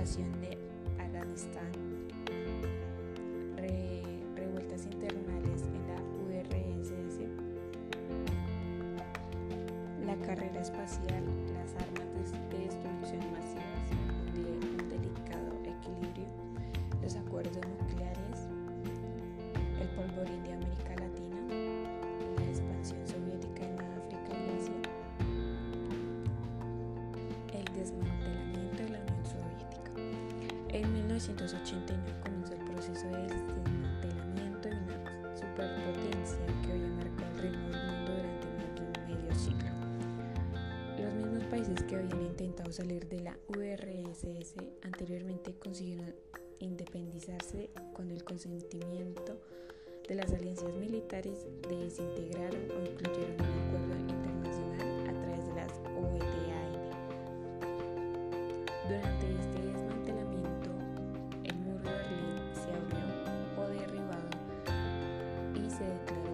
Afganistán, revueltas internales en la URSS, la carrera espacial, las armas de destrucción masivas, un delicado equilibrio, los acuerdos nucleares, el polvorín de América En 1989 comenzó el proceso de desmantelamiento de una superpotencia que había marcado el ritmo del mundo durante más de medio siglo. Los mismos países que habían intentado salir de la URSS anteriormente consiguieron independizarse con el consentimiento de las alianzas militares desintegraron o incluyeron Okay.